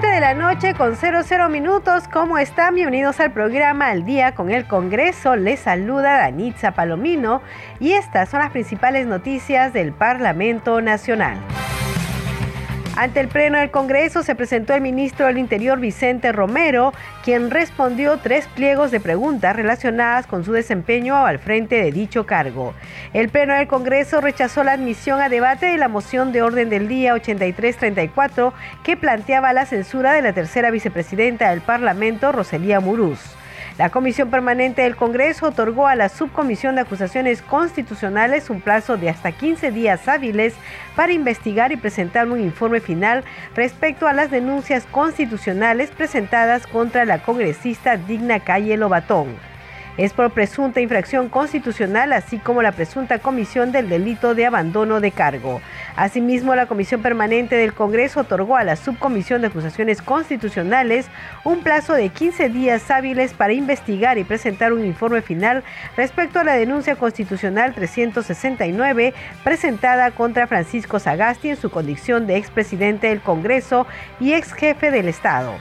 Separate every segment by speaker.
Speaker 1: 7 de la noche con 00 minutos. ¿Cómo están? Bienvenidos al programa Al Día con el Congreso. Les saluda Danitza Palomino y estas son las principales noticias del Parlamento Nacional. Ante el Pleno del Congreso se presentó el ministro del Interior Vicente Romero, quien respondió tres pliegos de preguntas relacionadas con su desempeño al frente de dicho cargo. El Pleno del Congreso rechazó la admisión a debate de la moción de orden del día 8334 que planteaba la censura de la tercera vicepresidenta del Parlamento, Roselía Murús. La Comisión Permanente del Congreso otorgó a la Subcomisión de Acusaciones Constitucionales un plazo de hasta 15 días hábiles para investigar y presentar un informe final respecto a las denuncias constitucionales presentadas contra la congresista Digna Calle Lobatón es por presunta infracción constitucional, así como la presunta comisión del delito de abandono de cargo. Asimismo, la Comisión Permanente del Congreso otorgó a la Subcomisión de Acusaciones Constitucionales un plazo de 15 días hábiles para investigar y presentar un informe final respecto a la denuncia constitucional 369 presentada contra Francisco Sagasti en su condición de expresidente del Congreso y ex jefe del Estado.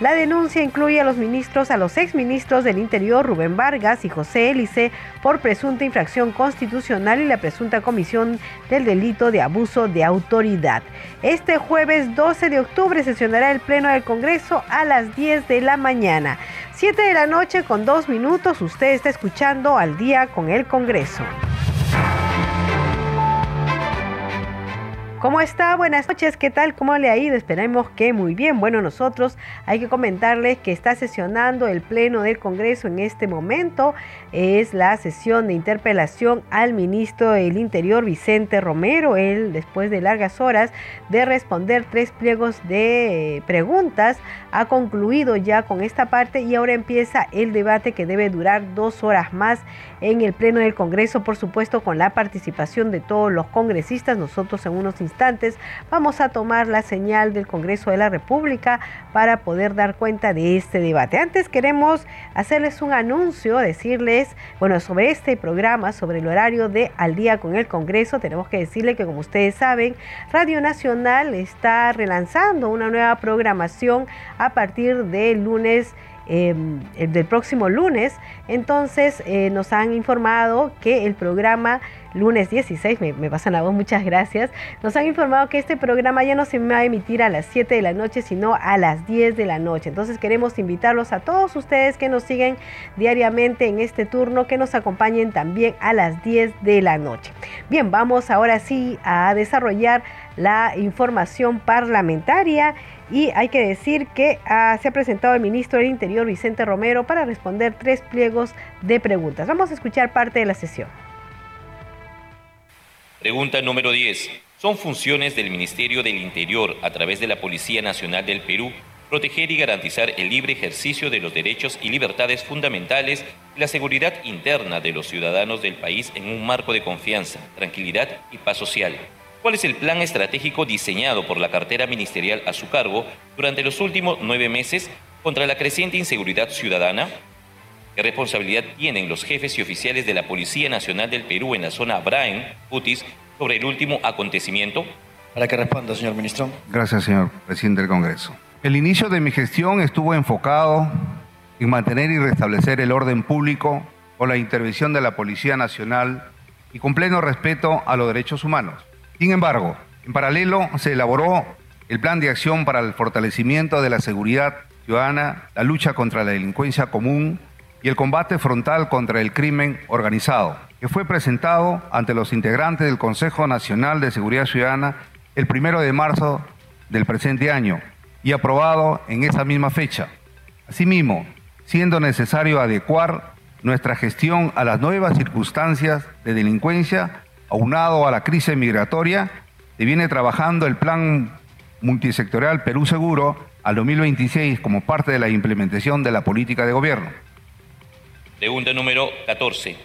Speaker 1: La denuncia incluye a los ministros, a los exministros del Interior Rubén Vargas y José Élice por presunta infracción constitucional y la presunta comisión del delito de abuso de autoridad. Este jueves 12 de octubre sesionará el Pleno del Congreso a las 10 de la mañana. 7 de la noche con dos minutos, usted está escuchando al día con el Congreso. ¿Cómo está? Buenas noches, ¿qué tal? ¿Cómo le ha ido? Esperemos que muy bien. Bueno, nosotros hay que comentarles que está sesionando el Pleno del Congreso en este momento. Es la sesión de interpelación al ministro del Interior, Vicente Romero. Él, después de largas horas de responder tres pliegos de preguntas, ha concluido ya con esta parte y ahora empieza el debate que debe durar dos horas más en el Pleno del Congreso, por supuesto, con la participación de todos los congresistas. Nosotros en unos instantes vamos a tomar la señal del Congreso de la República para poder dar cuenta de este debate. Antes queremos hacerles un anuncio, decirles, bueno, sobre este programa, sobre el horario de Al día con el Congreso, tenemos que decirle que como ustedes saben, Radio Nacional está relanzando una nueva programación a partir del lunes Em, del próximo lunes. Entonces eh, nos han informado que el programa lunes 16, me, me, pasan la voz, muchas gracias, nos han informado que este programa ya no se va a emitir a las 7 de la noche, sino a las 10 de la noche. Entonces queremos invitarlos a todos ustedes que nos siguen diariamente en este turno, que nos acompañen también a las 10 de la noche. Bien, vamos ahora sí a desarrollar la información parlamentaria y hay que decir que ah, se ha presentado el ministro del Interior Vicente Romero para responder tres pliegos de preguntas. Vamos a escuchar parte de la sesión.
Speaker 2: Pregunta número 10. Son funciones del Ministerio del Interior a través de la Policía Nacional del Perú proteger y garantizar el libre ejercicio de los derechos y libertades fundamentales y la seguridad interna de los ciudadanos del país en un marco de confianza, tranquilidad y paz social ¿Cuál es el plan estratégico diseñado por la cartera ministerial a su cargo durante los últimos nueve meses contra la creciente inseguridad ciudadana? ¿Qué responsabilidad tienen los jefes y oficiales de la Policía Nacional del Perú en la zona Braen, Putis, sobre el último acontecimiento?
Speaker 3: Para que responda, señor ministro.
Speaker 4: Gracias, señor presidente del Congreso. El inicio de mi gestión estuvo enfocado en mantener y restablecer el orden público con la intervención de la Policía Nacional y con pleno respeto a los derechos humanos. Sin embargo, en paralelo se elaboró el plan de acción para el fortalecimiento de la seguridad ciudadana, la lucha contra la delincuencia común y el combate frontal contra el crimen organizado, que fue presentado ante los integrantes del Consejo Nacional de Seguridad Ciudadana el primero de marzo del presente año y aprobado en esa misma fecha. Asimismo, siendo necesario adecuar nuestra gestión a las nuevas circunstancias de delincuencia, aunado a la crisis migratoria, se viene trabajando el plan multisectorial Perú Seguro al 2026 como parte de la implementación de la política de gobierno.
Speaker 2: Pregunta número 14.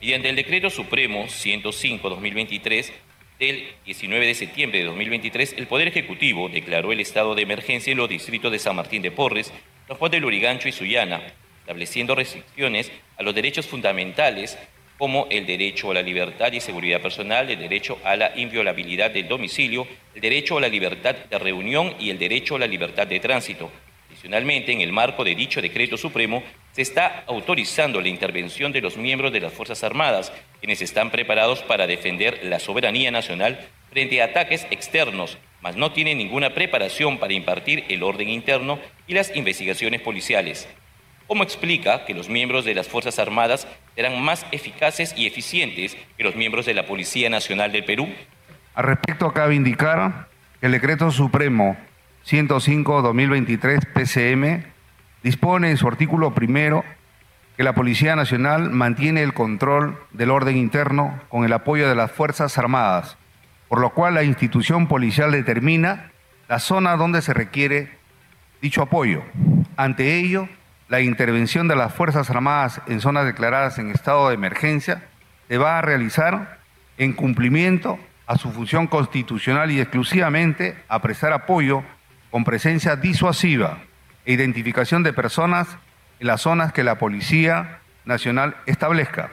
Speaker 2: Mediante el Decreto Supremo 105-2023 del 19 de septiembre de 2023, el Poder Ejecutivo declaró el estado de emergencia en los distritos de San Martín de Porres, San Juan de Lurigancho y Sullana, estableciendo restricciones a los derechos fundamentales como el derecho a la libertad y seguridad personal, el derecho a la inviolabilidad del domicilio, el derecho a la libertad de reunión y el derecho a la libertad de tránsito. Adicionalmente, en el marco de dicho decreto supremo, se está autorizando la intervención de los miembros de las Fuerzas Armadas, quienes están preparados para defender la soberanía nacional frente a ataques externos, mas no tienen ninguna preparación para impartir el orden interno y las investigaciones policiales. ¿Cómo explica que los miembros de las Fuerzas Armadas serán más eficaces y eficientes que los miembros de la Policía Nacional del Perú?
Speaker 4: Al respecto, cabe indicar que el Decreto Supremo 105-2023 PCM dispone en su artículo primero que la Policía Nacional mantiene el control del orden interno con el apoyo de las Fuerzas Armadas, por lo cual la institución policial determina la zona donde se requiere dicho apoyo. Ante ello, la intervención de las Fuerzas Armadas en zonas declaradas en estado de emergencia se va a realizar en cumplimiento a su función constitucional y exclusivamente a prestar apoyo con presencia disuasiva e identificación de personas en las zonas que la Policía Nacional establezca.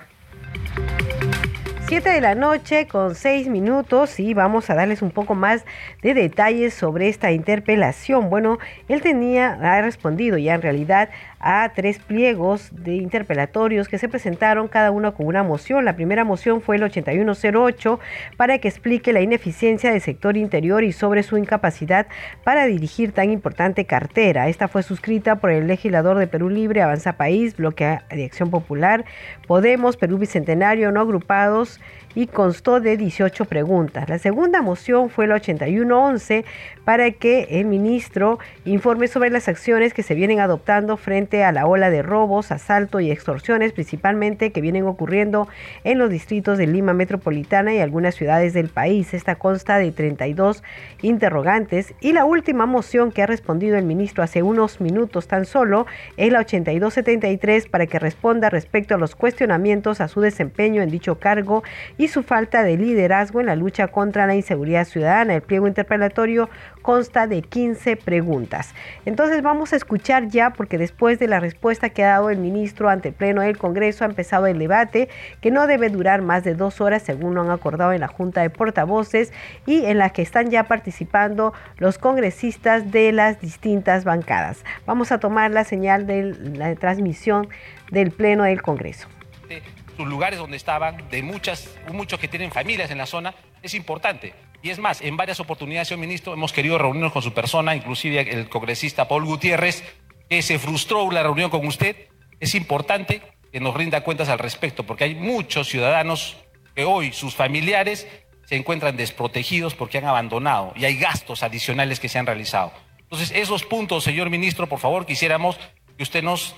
Speaker 1: Siete de la noche con seis minutos y vamos a darles un poco más de detalles sobre esta interpelación. Bueno, él tenía, ha respondido ya en realidad a tres pliegos de interpelatorios que se presentaron cada uno con una moción. La primera moción fue el 8108 para que explique la ineficiencia del sector interior y sobre su incapacidad para dirigir tan importante cartera. Esta fue suscrita por el legislador de Perú Libre, Avanza País, Bloque de Acción Popular, Podemos, Perú Bicentenario, no agrupados y constó de 18 preguntas. La segunda moción fue el 8111 para que el ministro informe sobre las acciones que se vienen adoptando frente a la ola de robos, asalto y extorsiones, principalmente que vienen ocurriendo en los distritos de Lima Metropolitana y algunas ciudades del país. Esta consta de 32 interrogantes y la última moción que ha respondido el ministro hace unos minutos tan solo es la 8273 para que responda respecto a los cuestionamientos a su desempeño en dicho cargo y su falta de liderazgo en la lucha contra la inseguridad ciudadana. El pliego interpelatorio consta de 15 preguntas. Entonces vamos a escuchar ya, porque después de la respuesta que ha dado el ministro ante el Pleno del Congreso, ha empezado el debate que no debe durar más de dos horas, según lo han acordado en la Junta de Portavoces, y en la que están ya participando los congresistas de las distintas bancadas. Vamos a tomar la señal de la transmisión del Pleno del Congreso
Speaker 5: sus lugares donde estaban, de muchas, muchos que tienen familias en la zona, es importante. Y es más, en varias oportunidades, señor ministro, hemos querido reunirnos con su persona, inclusive el congresista Paul Gutiérrez, que se frustró la reunión con usted. Es importante que nos rinda cuentas al respecto, porque hay muchos ciudadanos que hoy sus familiares se encuentran desprotegidos porque han abandonado y hay gastos adicionales que se han realizado. Entonces, esos puntos, señor ministro, por favor, quisiéramos que usted nos,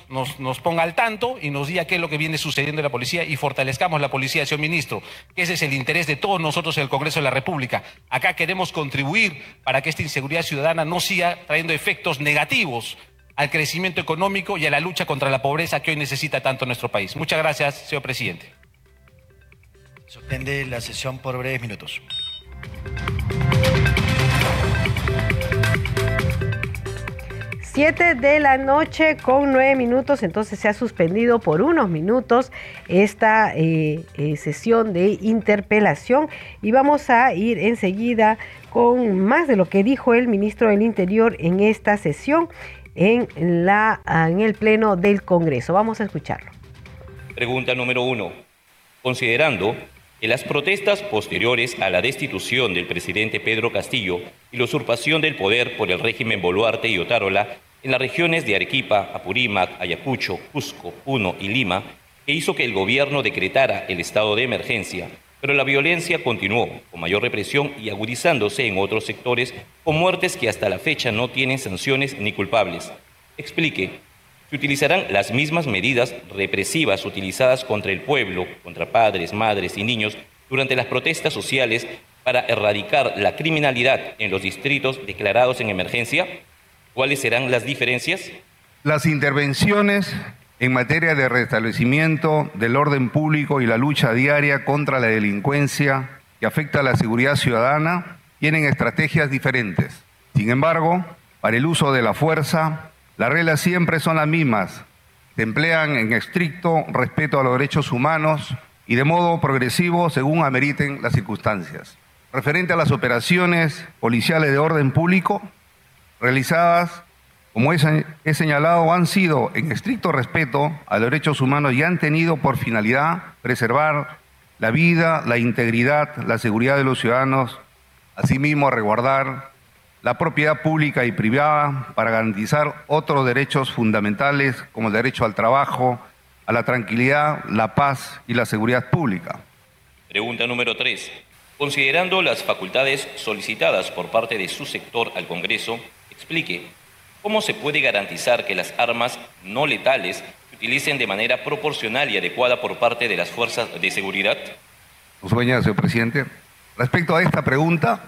Speaker 5: ponga al tanto y nos diga qué es lo que viene sucediendo en la policía y fortalezcamos la policía, señor ministro, ese es el interés de todos nosotros en el Congreso de la República. Acá queremos contribuir para que esta inseguridad ciudadana no siga trayendo efectos negativos al crecimiento económico y a la lucha contra la pobreza que hoy necesita tanto nuestro país. Muchas gracias, señor presidente.
Speaker 3: Suspende la sesión por breves minutos.
Speaker 1: 7 de la noche con 9 minutos, entonces se ha suspendido por unos minutos esta eh, eh, sesión de interpelación y vamos a ir enseguida con más de lo que dijo el ministro del Interior en esta sesión en, la, en el Pleno del Congreso. Vamos a escucharlo.
Speaker 2: Pregunta número uno. Considerando que las protestas posteriores a la destitución del presidente Pedro Castillo y la usurpación del poder por el régimen Boluarte y Otárola en las regiones de Arequipa, Apurímac, Ayacucho, Cusco, Puno y Lima, que hizo que el gobierno decretara el estado de emergencia, pero la violencia continuó, con mayor represión y agudizándose en otros sectores, con muertes que hasta la fecha no tienen sanciones ni culpables. Explique, ¿se utilizarán las mismas medidas represivas utilizadas contra el pueblo, contra padres, madres y niños durante las protestas sociales para erradicar la criminalidad en los distritos declarados en emergencia? ¿Cuáles serán las diferencias?
Speaker 4: Las intervenciones en materia de restablecimiento del orden público y la lucha diaria contra la delincuencia que afecta a la seguridad ciudadana tienen estrategias diferentes. Sin embargo, para el uso de la fuerza, las reglas siempre son las mismas. Se emplean en estricto respeto a los derechos humanos y de modo progresivo según ameriten las circunstancias. Referente a las operaciones policiales de orden público, realizadas, como he señalado, han sido en estricto respeto a los derechos humanos y han tenido por finalidad preservar la vida, la integridad, la seguridad de los ciudadanos, asimismo resguardar la propiedad pública y privada para garantizar otros derechos fundamentales como el derecho al trabajo, a la tranquilidad, la paz y la seguridad pública.
Speaker 2: Pregunta número 3. Considerando las facultades solicitadas por parte de su sector al Congreso, explique cómo se puede garantizar que las armas no letales se utilicen de manera proporcional y adecuada por parte de las fuerzas de seguridad.
Speaker 4: Señor presidente. Respecto a esta pregunta,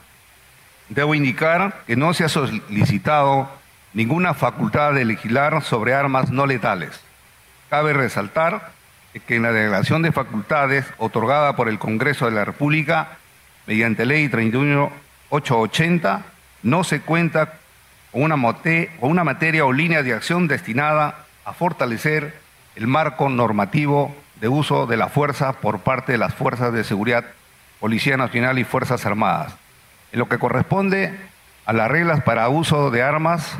Speaker 4: debo indicar que no se ha solicitado ninguna facultad de legislar sobre armas no letales. Cabe resaltar que en la delegación de facultades otorgada por el Congreso de la República mediante ley 31880 no se cuenta con una, con una materia o línea de acción destinada a fortalecer el marco normativo de uso de la fuerza por parte de las fuerzas de seguridad, Policía Nacional y Fuerzas Armadas. En lo que corresponde a las reglas para uso de armas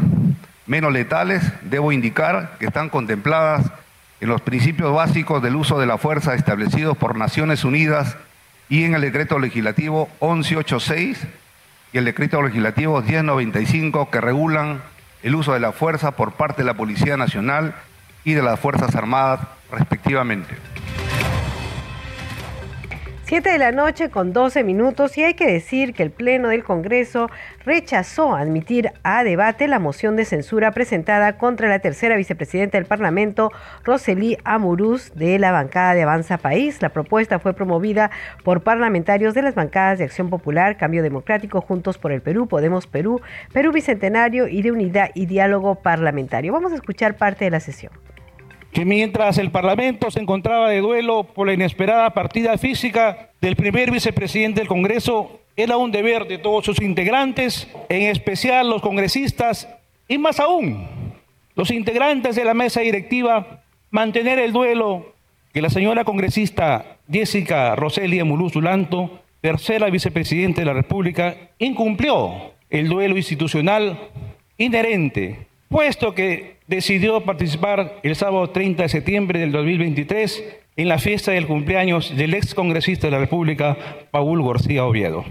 Speaker 4: menos letales, debo indicar que están contempladas en los principios básicos del uso de la fuerza establecidos por Naciones Unidas y en el decreto legislativo 1186 y el decreto legislativo 1095 que regulan el uso de la fuerza por parte de la Policía Nacional y de las Fuerzas Armadas respectivamente.
Speaker 1: 7 de la noche con 12 minutos y hay que decir que el Pleno del Congreso rechazó admitir a debate la moción de censura presentada contra la tercera vicepresidenta del Parlamento, Rosely Amuruz, de la bancada de Avanza País. La propuesta fue promovida por parlamentarios de las bancadas de Acción Popular, Cambio Democrático, Juntos por el Perú, Podemos Perú, Perú Bicentenario y de Unidad y Diálogo Parlamentario. Vamos a escuchar parte de la sesión
Speaker 6: que mientras el Parlamento se encontraba de duelo por la inesperada partida física del primer vicepresidente del Congreso, era un deber de todos sus integrantes, en especial los congresistas y más aún los integrantes de la mesa directiva, mantener el duelo que la señora congresista Jessica Roselia Muluzulanto, tercera vicepresidenta de la República, incumplió el duelo institucional inherente, puesto que decidió participar el sábado 30 de septiembre del 2023 en la fiesta del cumpleaños del ex congresista de la República, Paul García Oviedo.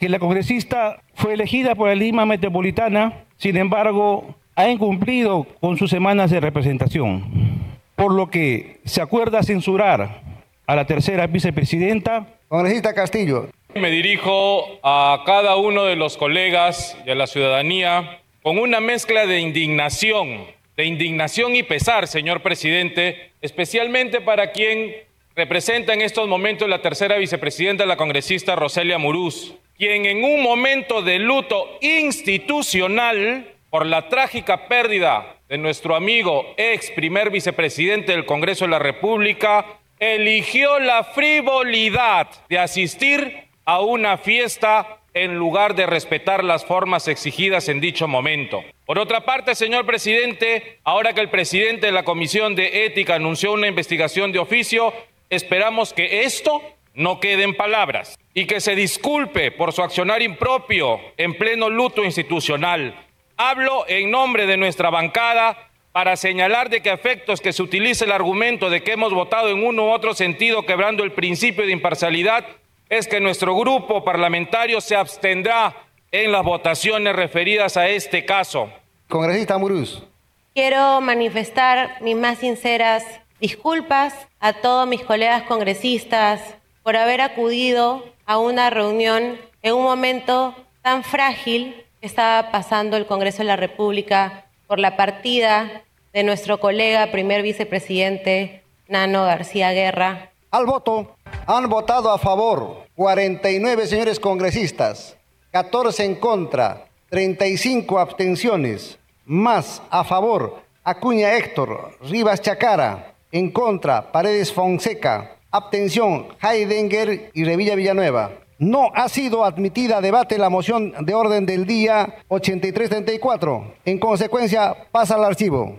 Speaker 6: Que la congresista fue elegida por la Lima Metropolitana, sin embargo, ha incumplido con sus semanas de representación, por lo que se acuerda censurar a la tercera vicepresidenta.
Speaker 7: Congresista Castillo.
Speaker 8: Me dirijo a cada uno de los colegas y a la ciudadanía con una mezcla de indignación de indignación y pesar, señor presidente, especialmente para quien representa en estos momentos la tercera vicepresidenta, la congresista Roselia Muruz, quien en un momento de luto institucional por la trágica pérdida de nuestro amigo ex primer vicepresidente del Congreso de la República, eligió la frivolidad de asistir a una fiesta en lugar de respetar las formas exigidas en dicho momento. Por otra parte, señor presidente, ahora que el presidente de la Comisión de Ética anunció una investigación de oficio, esperamos que esto no quede en palabras y que se disculpe por su accionar impropio en pleno luto institucional. Hablo en nombre de nuestra bancada para señalar de que efectos que se utilice el argumento de que hemos votado en uno u otro sentido quebrando el principio de imparcialidad, es que nuestro grupo parlamentario se abstendrá en las votaciones referidas a este caso.
Speaker 7: Congresista Muruz.
Speaker 9: Quiero manifestar mis más sinceras disculpas a todos mis colegas congresistas por haber acudido a una reunión en un momento tan frágil que estaba pasando el Congreso de la República por la partida de nuestro colega primer vicepresidente Nano García Guerra.
Speaker 7: Al voto. Han votado a favor 49 señores congresistas, 14 en contra, 35 abstenciones, más a favor Acuña Héctor, Rivas Chacara. En contra, Paredes Fonseca. Abstención, Heidenger y Revilla Villanueva. No ha sido admitida a debate la moción de orden del día 8334. En consecuencia, pasa al archivo.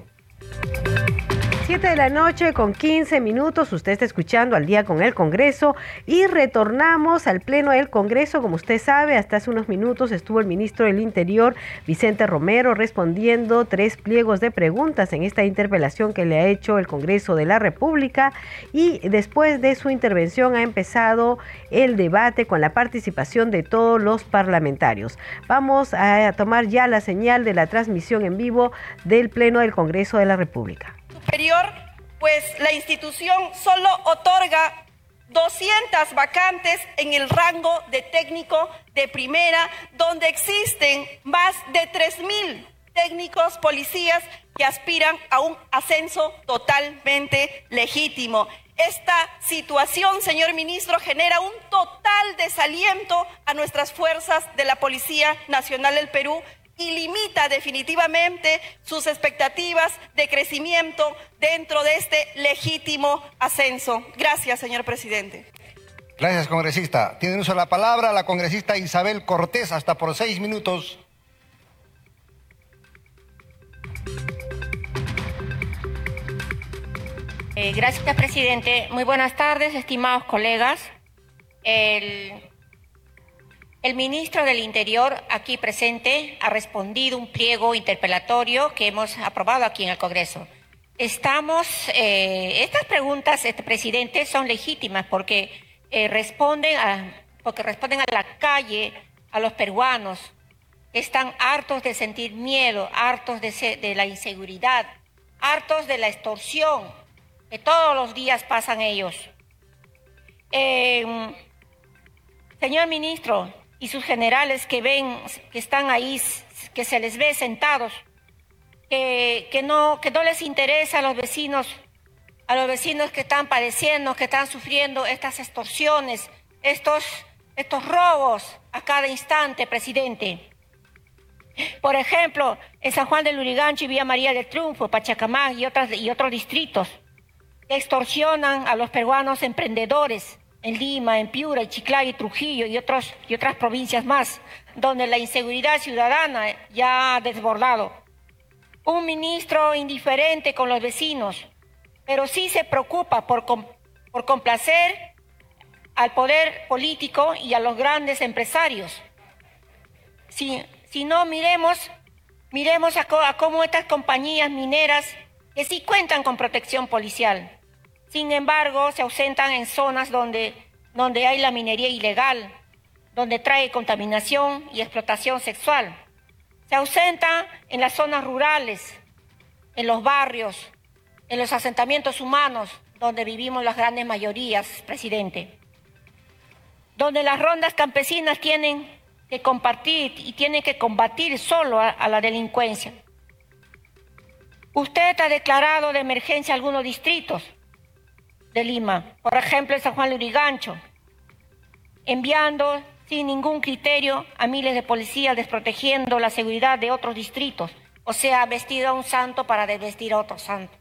Speaker 1: 7 de la noche con 15 minutos, usted está escuchando al día con el Congreso y retornamos al Pleno del Congreso. Como usted sabe, hasta hace unos minutos estuvo el ministro del Interior, Vicente Romero, respondiendo tres pliegos de preguntas en esta interpelación que le ha hecho el Congreso de la República y después de su intervención ha empezado el debate con la participación de todos los parlamentarios. Vamos a tomar ya la señal de la transmisión en vivo del Pleno del Congreso de la República
Speaker 10: superior, pues la institución solo otorga 200 vacantes en el rango de técnico de primera, donde existen más de 3.000 técnicos policías que aspiran a un ascenso totalmente legítimo. Esta situación, señor ministro, genera un total desaliento a nuestras fuerzas de la Policía Nacional del Perú, y limita definitivamente sus expectativas de crecimiento dentro de este legítimo ascenso. Gracias, señor presidente.
Speaker 7: Gracias, congresista. Tiene uso la palabra la congresista Isabel Cortés, hasta por seis minutos.
Speaker 11: Eh, gracias, presidente. Muy buenas tardes, estimados colegas. El el ministro del Interior, aquí presente, ha respondido un pliego interpelatorio que hemos aprobado aquí en el Congreso. Estamos, eh, estas preguntas, este presidente, son legítimas porque eh, responden a, porque responden a la calle, a los peruanos están hartos de sentir miedo, hartos de, la inseguridad, hartos de la extorsión que todos los días pasan ellos. Eh, señor ministro, y sus generales que ven, que están ahí, que se les ve sentados, que, que, no, que no les interesa a los vecinos, a los vecinos que están padeciendo, que están sufriendo estas extorsiones, estos, estos robos a cada instante, presidente. Por ejemplo, en San Juan del Urigancho y Villa María del Triunfo, Pachacamán y, otras, y otros distritos, extorsionan a los peruanos emprendedores, en Lima, en Piura, en Chiclayo, Trujillo y, otros, y otras provincias más, donde la inseguridad ciudadana ya ha desbordado. Un ministro indiferente con los vecinos, pero sí se preocupa por, por complacer al poder político y a los grandes empresarios. Si, si no, miremos, miremos a, a cómo estas compañías mineras que sí cuentan con protección policial, sin embargo, se ausentan en zonas donde, donde hay la minería ilegal, donde trae contaminación y explotación sexual. Se ausenta en las zonas rurales, en los barrios, en los asentamientos humanos, donde vivimos las grandes mayorías, presidente. Donde las rondas campesinas tienen que compartir y tienen que combatir solo a, a la delincuencia. Usted ha declarado de emergencia algunos distritos de Lima, por ejemplo en San Juan de Urigancho, enviando sin ningún criterio a miles de policías desprotegiendo la seguridad de otros distritos, o sea, vestido a un santo para desvestir a otro santo.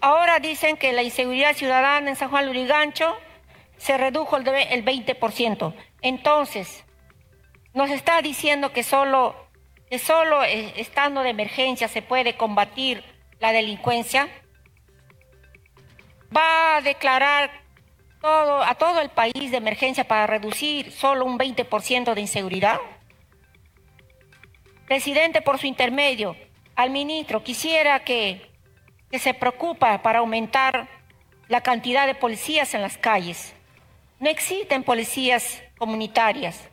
Speaker 11: Ahora dicen que la inseguridad ciudadana en San Juan de Urigancho se redujo el 20%. Entonces, nos está diciendo que solo, que solo eh, estando de emergencia se puede combatir la delincuencia va a declarar todo, a todo el país de emergencia para reducir solo un 20% de inseguridad? Presidente, por su intermedio, al ministro, quisiera que, que se preocupa para aumentar la cantidad de policías en las calles. No existen policías comunitarias.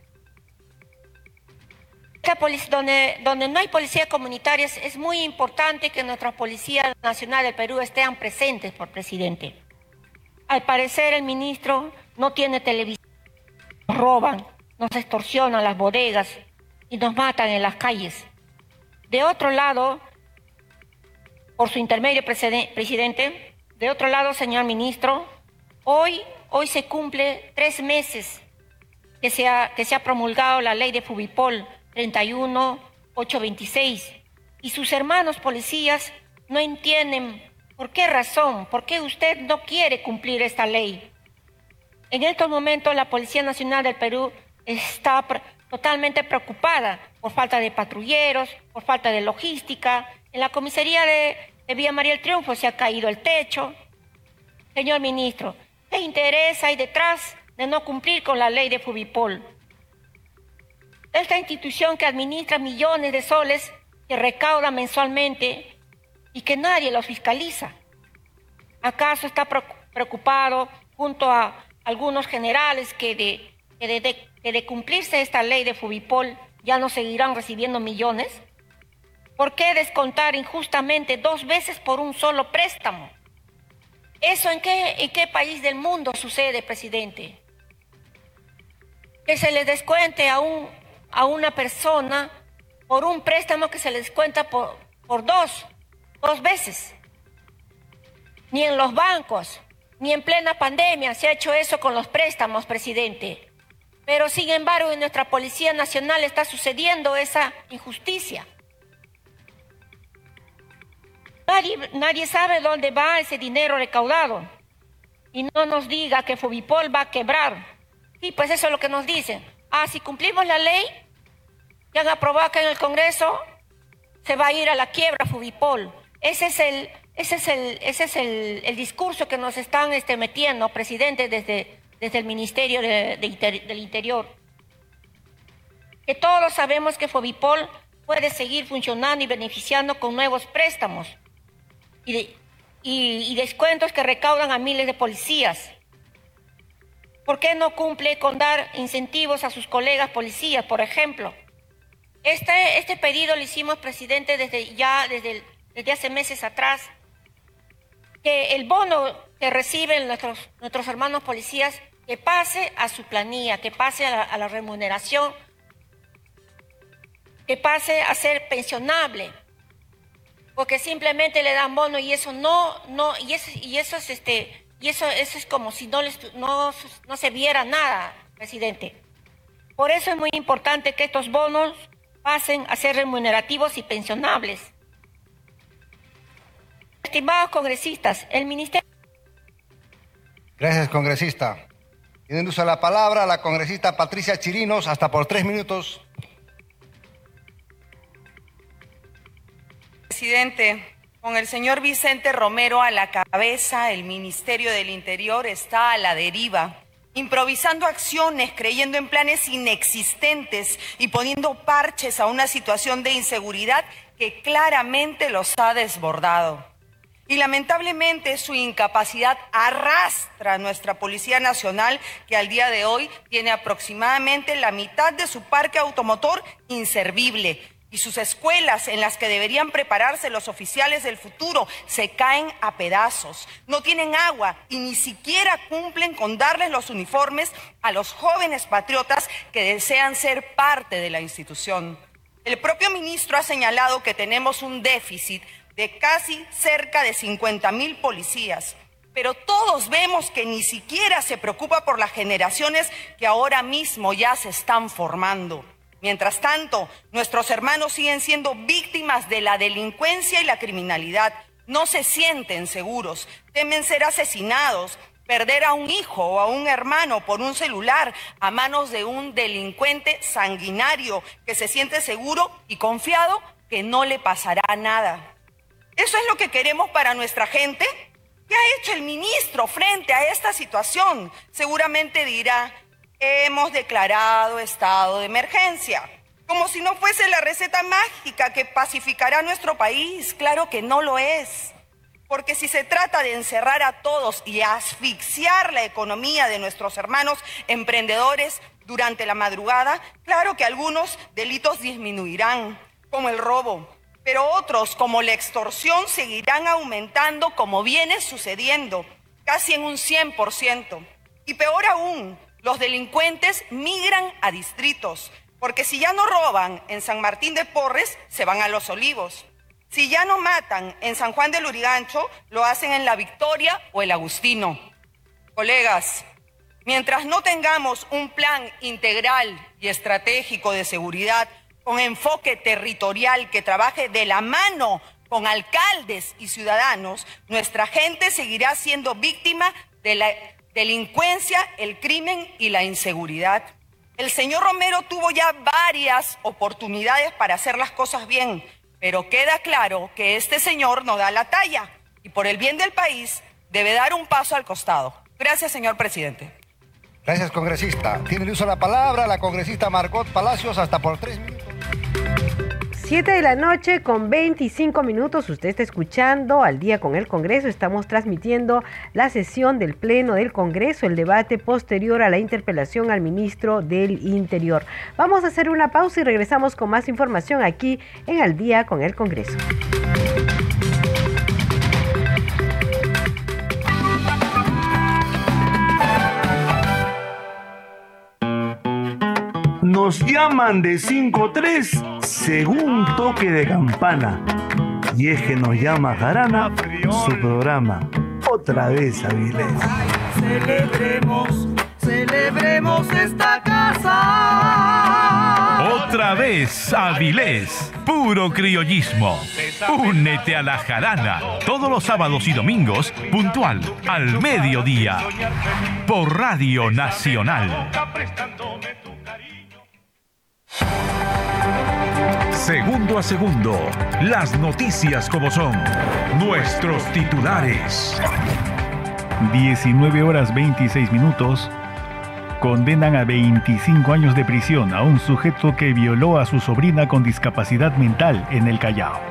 Speaker 11: Donde, no hay policías comunitarias, es muy importante que nuestras policías nacionales del Perú estén presentes por presidente. Al parecer el ministro no tiene televisión. Nos roban, nos extorsionan las bodegas y nos matan en las calles. De otro lado, por su intermedio, presidente, de otro lado, señor ministro, hoy, hoy se cumple tres meses que se que se ha promulgado la ley de Fubipol 31826 y sus hermanos policías no entienden por qué razón, por qué usted no quiere cumplir esta ley. En estos momentos la Policía Nacional del Perú está totalmente preocupada por falta de patrulleros, por falta de logística. En la comisaría de, de Villa María el Triunfo se ha caído el techo. Señor ministro, ¿qué interés hay detrás de no cumplir con la ley de Fubipol? Esta institución que administra millones de soles que recauda mensualmente y que nadie los fiscaliza. ¿Acaso está preocupado junto a algunos generales que de, cumplirse esta ley de Fubipol ya no seguirán recibiendo millones? ¿Por qué descontar injustamente dos veces por un solo préstamo? ¿Eso en qué, en qué país del mundo sucede, presidente? Que se le descuente a un a una persona por un préstamo que se les cuenta por, por dos, dos veces. Ni en los bancos, ni en plena pandemia se ha hecho eso con los préstamos, presidente. Pero sin embargo en nuestra Policía Nacional está sucediendo esa injusticia. Nadie, nadie sabe dónde va ese dinero recaudado. Y no nos diga que Fubipol va a quebrar. Sí, pues eso es lo que nos dicen. Ah, si cumplimos la ley que han aprobado acá en el Congreso, se va a ir a la quiebra Fubipol. Ese es el, ese es el, ese es el, discurso que nos están este, metiendo, presidente, desde, desde el Ministerio del Interior. Que todos sabemos que Fobipol puede seguir funcionando y beneficiando con nuevos préstamos y, y descuentos que recaudan a miles de policías. ¿Por qué no cumple con dar incentivos a sus colegas policías, por ejemplo? Este, este pedido lo hicimos, presidente, desde ya, desde, desde hace meses atrás, que el bono que reciben nuestros, nuestros hermanos policías, que pase a su planilla, que pase a la, remuneración, que pase a ser pensionable, porque simplemente le dan bono y eso no, no, y eso, y eso es este y eso, eso es como si no, les, no, no se viera nada, presidente. Por eso es muy importante que estos bonos pasen a ser remunerativos y pensionables. Estimados congresistas, el Ministerio...
Speaker 7: Gracias, congresista. Tienen uso la palabra la congresista Patricia Chirinos, hasta por tres minutos.
Speaker 12: Presidente, con el señor Vicente Romero a la cabeza, el Ministerio del Interior está a la deriva, improvisando acciones, creyendo en planes inexistentes y poniendo parches a una situación de inseguridad que claramente los ha desbordado. Y lamentablemente su incapacidad arrastra a nuestra Policía Nacional, que al día de hoy tiene aproximadamente la mitad de su parque automotor inservible y sus escuelas en las que deberían prepararse los oficiales del futuro se caen a pedazos. No tienen agua y ni siquiera cumplen con darles los uniformes a los jóvenes patriotas que desean ser parte de la institución. El propio ministro ha señalado que tenemos un déficit de casi cerca de 50 mil policías. Pero todos vemos que ni siquiera se preocupa por las generaciones que ahora mismo ya se están formando. Mientras tanto, nuestros hermanos siguen siendo víctimas de la delincuencia y la criminalidad. No se sienten seguros, temen ser asesinados, perder a un hijo o a un hermano por un celular a manos de un delincuente sanguinario que se siente seguro y confiado que no le pasará nada. ¿Eso es lo que queremos para nuestra gente? ¿Qué ha hecho el ministro frente a esta situación? Seguramente dirá, hemos declarado estado de emergencia. Como si no fuese la receta mágica que pacificará nuestro país. Claro que no lo es. Porque si se trata de encerrar a todos y asfixiar la economía de nuestros hermanos emprendedores durante la madrugada, claro que algunos delitos disminuirán, como el robo, pero otros, como la extorsión, seguirán aumentando como viene sucediendo, casi en un 100%. Y peor aún, los delincuentes migran a distritos, porque si ya no roban en San Martín de Porres, se van a Los Olivos. Si ya no matan en San Juan del Urigancho, lo hacen en La Victoria o el Agustino. Colegas, mientras no tengamos un plan integral y estratégico de seguridad con enfoque territorial que trabaje de la mano con alcaldes y ciudadanos, nuestra gente seguirá siendo víctima de la delincuencia, el crimen y la inseguridad. El señor Romero tuvo ya varias oportunidades para hacer las cosas bien, pero queda claro que este señor no da la talla y por el bien del país debe dar un paso al costado. Gracias, señor presidente.
Speaker 7: Gracias, congresista. Tiene el uso de la palabra la congresista Margot Palacios hasta por tres minutos.
Speaker 1: 7 de la noche con 25 minutos. Usted está escuchando al día con el Congreso. Estamos transmitiendo la sesión del Pleno del Congreso, el debate posterior a la interpelación al ministro del Interior. Vamos a hacer una pausa y regresamos con más información aquí en Al día con el Congreso.
Speaker 13: Nos llaman de 5-3 según toque de campana. Y es que nos llama Jarana su programa. Otra vez Avilés.
Speaker 14: Celebremos, celebremos esta casa.
Speaker 15: Otra vez Avilés, puro criollismo. Únete a la jarana todos los sábados y domingos, puntual, al mediodía, por Radio Nacional. Segundo a segundo, las noticias como son, nuestros titulares.
Speaker 16: 19 horas 26 minutos. Condenan a 25 años de prisión a un sujeto que violó a su sobrina con discapacidad mental en el Callao.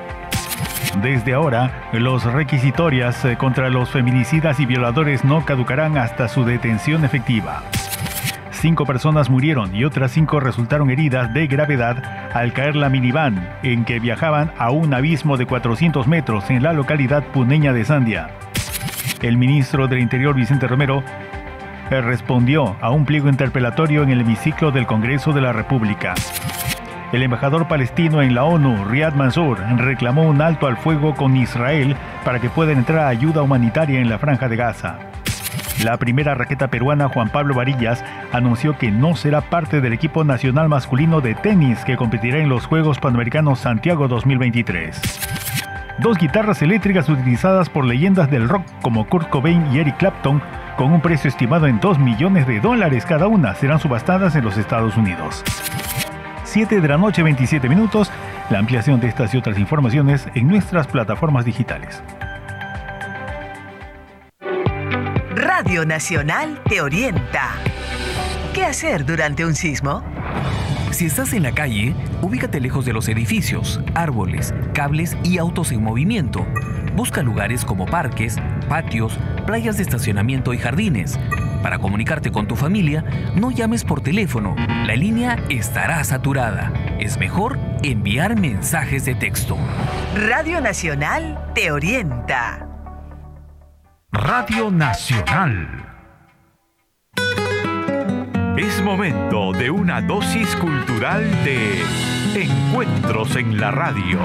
Speaker 16: Desde ahora, los requisitorias eh, contra los feminicidas y violadores no caducarán hasta su detención efectiva. Cinco personas murieron y otras cinco resultaron heridas de gravedad al caer la minivan en que viajaban a un abismo de 400 metros en la localidad puneña de Sandia. El ministro del Interior Vicente Romero eh, respondió a un pliego interpelatorio en el hemiciclo del Congreso de la República. El embajador palestino en la ONU, Riyad Mansour, reclamó un alto al fuego con Israel para que pueda entrar ayuda humanitaria en la franja de Gaza. La primera raqueta peruana Juan Pablo Varillas anunció que no será parte del equipo nacional masculino de tenis que competirá en los Juegos Panamericanos Santiago 2023. Dos guitarras eléctricas utilizadas por leyendas del rock como Kurt Cobain y Eric Clapton, con un precio estimado en 2 millones de dólares cada una, serán subastadas en los Estados Unidos. 7 de la noche 27 minutos, la ampliación de estas y otras informaciones en nuestras plataformas digitales.
Speaker 17: Radio Nacional te orienta. ¿Qué hacer durante un sismo?
Speaker 18: Si estás en la calle, ubícate lejos de los edificios, árboles, cables y autos en movimiento. Busca lugares como parques, patios, playas de estacionamiento y jardines. Para comunicarte con tu familia, no llames por teléfono. La línea estará saturada. Es mejor enviar mensajes de texto.
Speaker 17: Radio Nacional te orienta.
Speaker 15: Radio Nacional. Es momento de una dosis cultural de Encuentros en la Radio.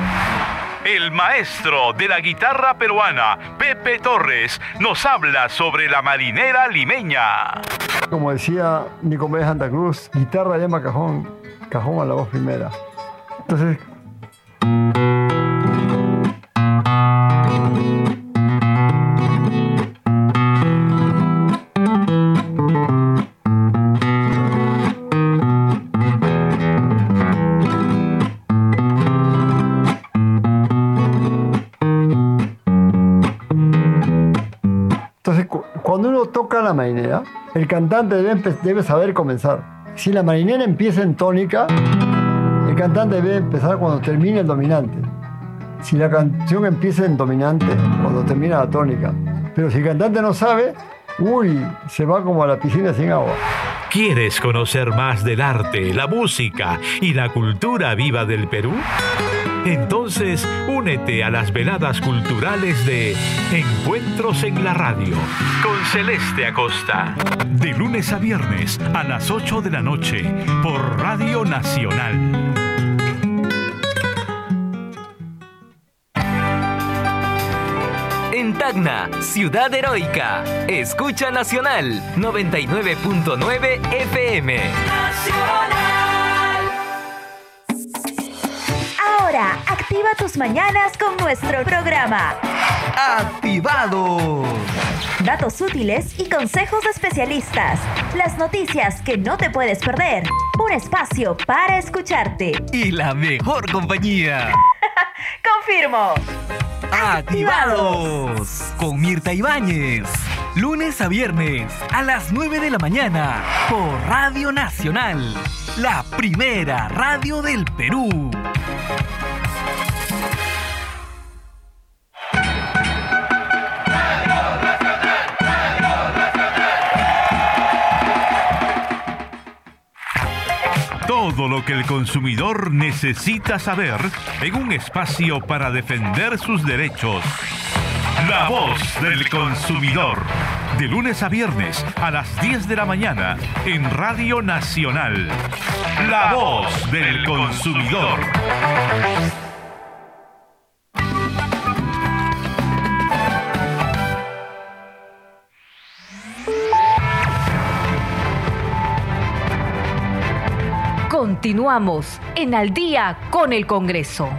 Speaker 15: El maestro de la guitarra peruana, Pepe Torres, nos habla sobre la marinera limeña.
Speaker 19: Como decía Nicolás Santa Cruz, guitarra llama cajón, cajón a la voz primera. Entonces, el cantante debe, debe saber comenzar. Si la marinera empieza en tónica, el cantante debe empezar cuando termine el dominante. Si la canción empieza en dominante, cuando termina la tónica. Pero si el cantante no sabe, uy, se va como a la piscina sin agua.
Speaker 15: ¿Quieres conocer más del arte, la música y la cultura viva del Perú? Entonces, únete a las veladas culturales de Encuentros en la Radio con Celeste Acosta. De lunes a viernes a las 8 de la noche por Radio Nacional.
Speaker 20: En Tacna, Ciudad Heroica. Escucha Nacional 99.9 FM. Nacional.
Speaker 21: Ahora,
Speaker 22: Activa tus mañanas con nuestro programa.
Speaker 20: Activados.
Speaker 22: Datos útiles y consejos de especialistas. Las noticias que no te puedes perder. Un espacio para escucharte.
Speaker 18: Y la mejor compañía.
Speaker 22: Confirmo.
Speaker 18: Activados. Con Mirta Ibáñez. Lunes a viernes a las 9 de la mañana por Radio Nacional. La primera radio del Perú.
Speaker 15: Todo lo que el consumidor necesita saber en un espacio para defender sus derechos. La voz del consumidor. De lunes a viernes a las 10 de la mañana en Radio Nacional. La voz del consumidor.
Speaker 22: Continuamos en Al día con el Congreso.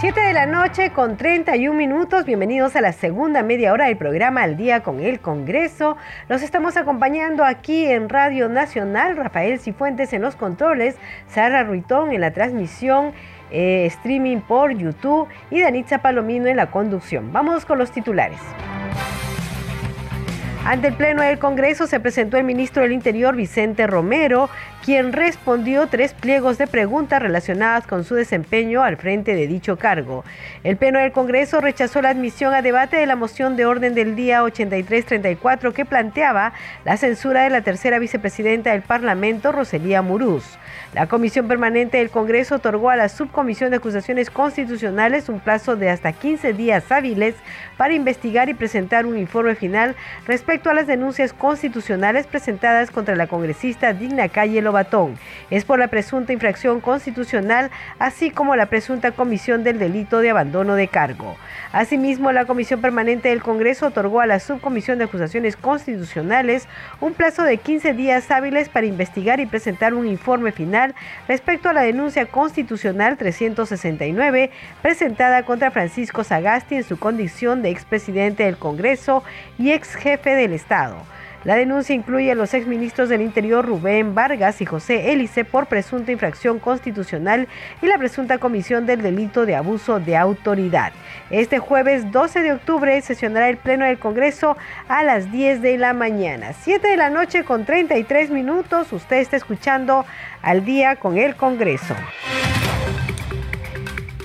Speaker 1: 7 de la noche con 31 minutos. Bienvenidos a la segunda media hora del programa Al Día con el Congreso. Los estamos acompañando aquí en Radio Nacional. Rafael Cifuentes en los controles, Sara Ruitón en la transmisión. eh, streaming por YouTube y Danitza Palomino en la conducción. Vamos con los titulares. Ante el Pleno del Congreso se presentó el ministro del Interior Vicente Romero, quien respondió tres pliegos de preguntas relacionadas con su desempeño al frente de dicho cargo. El Pleno del Congreso rechazó la admisión a debate de la moción de orden del día 8334 que planteaba la censura de la tercera vicepresidenta del Parlamento, Roselía Muruz. La Comisión Permanente del Congreso otorgó a la Subcomisión de Acusaciones Constitucionales un plazo de hasta 15 días hábiles para investigar y presentar un informe final respecto a las denuncias constitucionales presentadas contra la congresista Digna Calle Lobatón. Es por la presunta infracción constitucional, así como la presunta comisión del delito de abandono de cargo. Asimismo, la Comisión Permanente del Congreso otorgó a la Subcomisión de Acusaciones Constitucionales un plazo de 15 días hábiles para investigar y presentar un informe final respecto a la denuncia constitucional 369 presentada contra Francisco Sagasti en su condición de expresidente del Congreso y ex jefe del Estado. La denuncia incluye a los exministros del Interior Rubén Vargas y José Élice por presunta infracción constitucional y la presunta comisión del delito de abuso de autoridad. Este jueves 12 de octubre sesionará el Pleno del Congreso a las 10 de la mañana. 7 de la noche con 33 minutos. Usted está escuchando al día con el Congreso.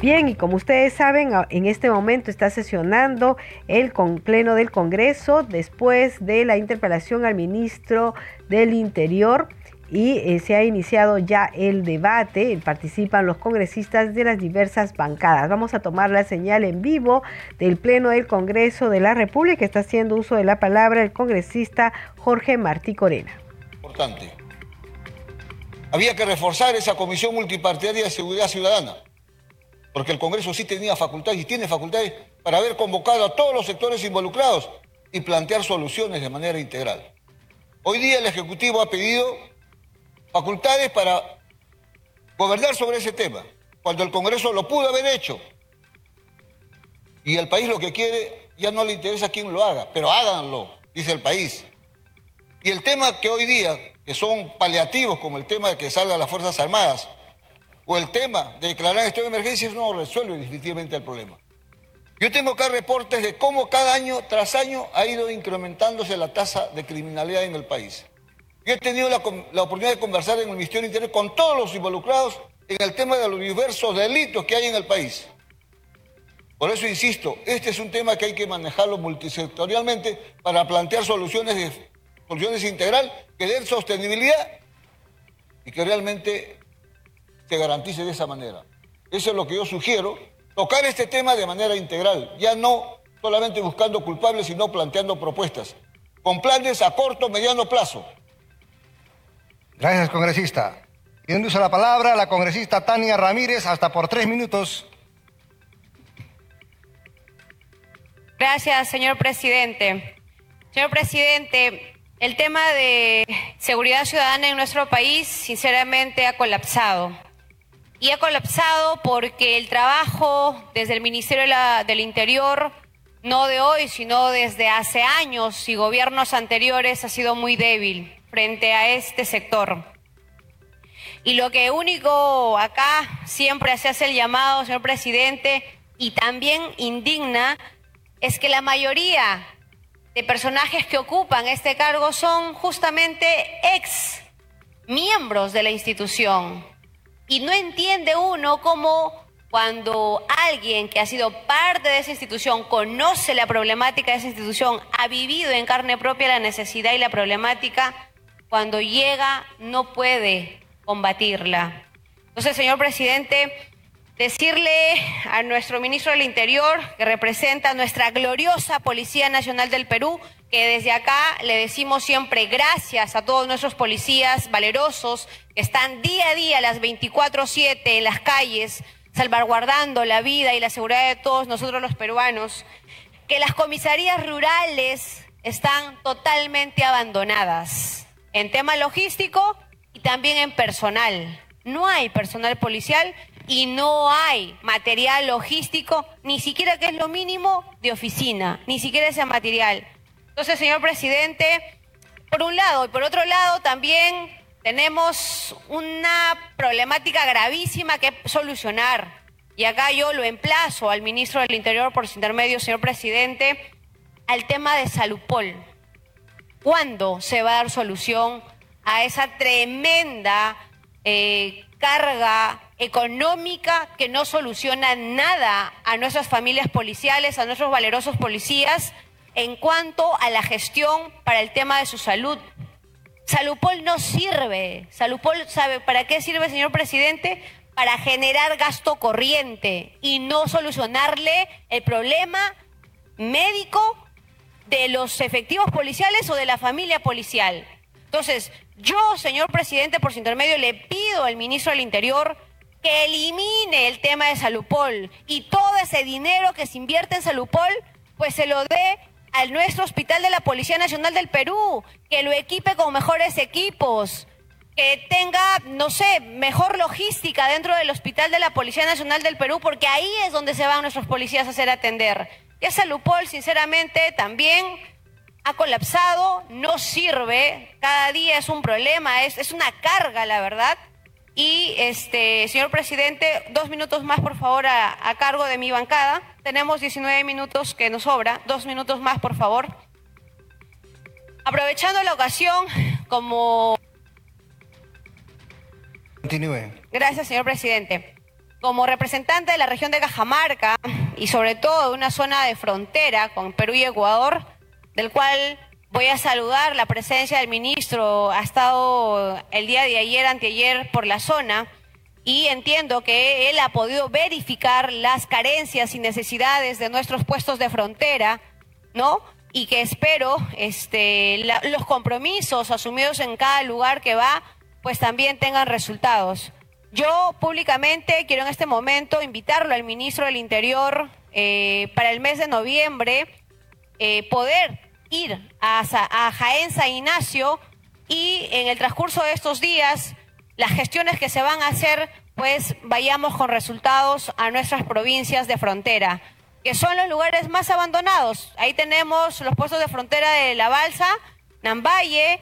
Speaker 1: Bien, y como ustedes saben, en este momento está sesionando el pleno del Congreso después de la interpelación al ministro del Interior y eh, se ha iniciado ya el debate. Participan los congresistas de las diversas bancadas. Vamos a tomar la señal en vivo del Pleno del Congreso de la República. Está haciendo uso de la palabra el congresista Jorge Martí Corena.
Speaker 21: Importante. Había que reforzar esa comisión multipartidaria de seguridad ciudadana porque el Congreso sí tenía facultades y tiene facultades para haber convocado a todos los sectores involucrados y plantear soluciones de manera integral. Hoy día el Ejecutivo ha pedido facultades para gobernar sobre ese tema, cuando el Congreso lo pudo haber hecho. Y el país lo que quiere ya no le interesa quién lo haga, pero háganlo, dice el país. Y el tema que hoy día, que son paliativos, como el tema de que salgan las Fuerzas Armadas, o el tema de declarar estado de emergencia no resuelve definitivamente el problema. Yo tengo acá reportes de cómo cada año tras año ha ido incrementándose la tasa de criminalidad en el país. Yo he tenido la, la oportunidad de conversar en el Ministerio Interior con todos los involucrados en el tema de los diversos delitos que hay en el país. Por eso insisto, este es un tema que hay que manejarlo multisectorialmente para plantear soluciones, de, soluciones integral que den sostenibilidad y que realmente se garantice de esa manera. Eso es lo que yo sugiero, tocar este tema de manera integral, ya no solamente buscando culpables, sino planteando propuestas, con planes a corto, mediano plazo.
Speaker 7: Gracias, congresista. Pidiendo uso la palabra la congresista Tania Ramírez, hasta por tres minutos.
Speaker 23: Gracias, señor presidente. Señor presidente,
Speaker 9: el tema de seguridad ciudadana en nuestro país sinceramente ha colapsado. Y ha colapsado porque el trabajo desde el Ministerio del Interior, no de hoy, sino desde hace años y gobiernos anteriores, ha sido muy débil frente a este sector. Y lo que único acá siempre se hace el llamado, señor presidente, y también indigna, es que la mayoría de personajes que ocupan este cargo son justamente ex miembros de la institución. Y no entiende uno cómo cuando alguien que ha sido parte de esa institución conoce la problemática de esa institución, ha vivido en carne propia la necesidad y la problemática, cuando llega no puede combatirla. Entonces, señor presidente, decirle a nuestro ministro del Interior, que representa a nuestra gloriosa Policía Nacional del Perú, que desde acá le decimos siempre gracias a todos nuestros policías valerosos que están día a día las 24/7 en las calles, salvaguardando la vida y la seguridad de todos nosotros los peruanos, que las comisarías rurales están totalmente abandonadas en tema logístico y también en personal. No hay personal policial y no hay material logístico, ni siquiera que es lo mínimo de oficina, ni siquiera ese material. Entonces, señor presidente, por un lado y por otro lado también tenemos una problemática gravísima que solucionar. Y acá yo lo emplazo al ministro del Interior por su intermedio, señor presidente, al tema de Salupol. ¿Cuándo se va a dar solución a esa tremenda eh, carga económica que no soluciona nada a nuestras familias policiales, a nuestros valerosos policías en cuanto a la gestión para el tema de su salud. Salupol no sirve. Salupol sabe para qué sirve, señor presidente, para generar gasto corriente y no solucionarle el problema médico de los efectivos policiales o de la familia policial. Entonces, yo, señor presidente, por su intermedio, le pido al ministro del Interior que elimine el tema de Salupol y todo ese dinero que se invierte en Salupol, pues se lo dé al nuestro hospital de la Policía Nacional del Perú, que lo equipe con mejores equipos, que tenga, no sé, mejor logística dentro del hospital de la Policía Nacional del Perú, porque ahí es donde se van nuestros policías a hacer atender. Y esa Lupol, sinceramente, también ha colapsado, no sirve, cada día es un problema, es, es una carga, la verdad. Y, este, señor presidente, dos minutos más, por favor, a, a cargo de mi bancada. Tenemos 19 minutos que nos sobra. Dos minutos más, por favor. Aprovechando la ocasión, como...
Speaker 7: Continúe.
Speaker 9: Gracias, señor presidente. Como representante de la región de Cajamarca y sobre todo de una zona de frontera con Perú y Ecuador, del cual Voy a saludar la presencia del ministro. Ha estado el día de ayer, anteayer, por la zona y entiendo que él ha podido verificar las carencias y necesidades de nuestros puestos de frontera, ¿no? Y que espero este, los compromisos asumidos en cada lugar que va, pues también tengan resultados. Yo públicamente quiero en este momento invitarlo al ministro del Interior eh, para el mes de noviembre eh, poder ir a, Jaén San Ignacio y en el transcurso de estos días, las gestiones que se van a hacer, pues vayamos con resultados a nuestras provincias de frontera, que son los lugares más abandonados. Ahí tenemos los puestos de frontera de La Balsa, Nambaye,